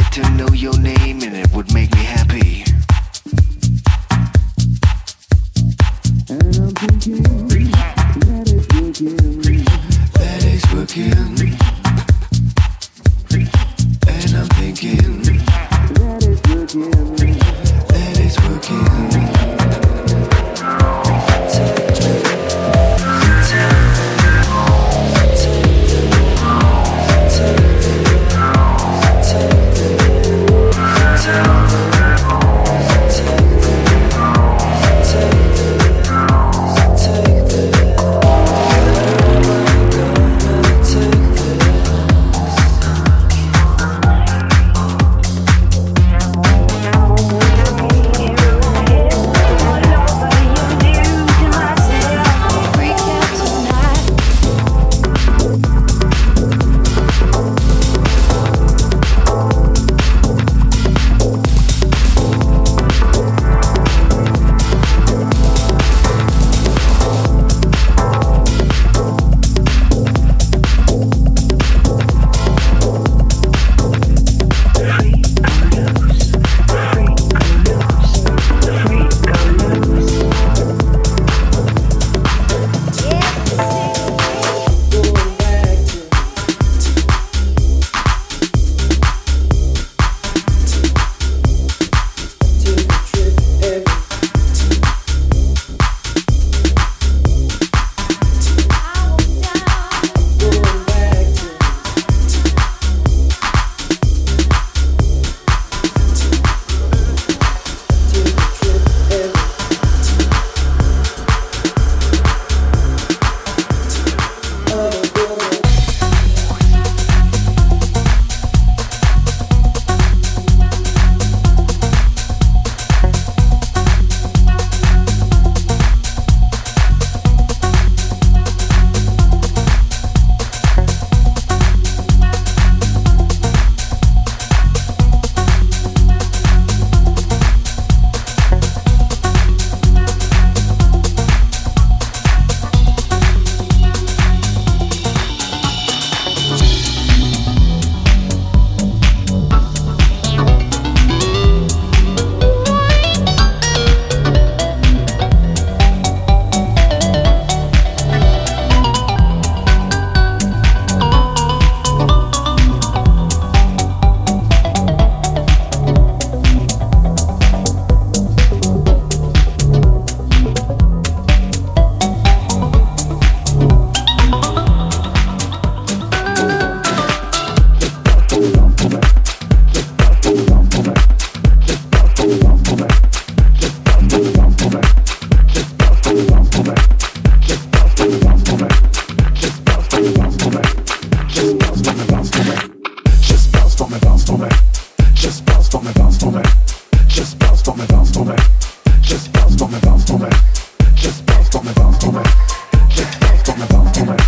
to know your name and it would make me, bounce for me. Just bounce for me, bounce for me. Just bounce for me, bounce for me. Just bounce for me, bounce for me. Just bounce for me, bounce for me. Just bounce for me, bounce for me.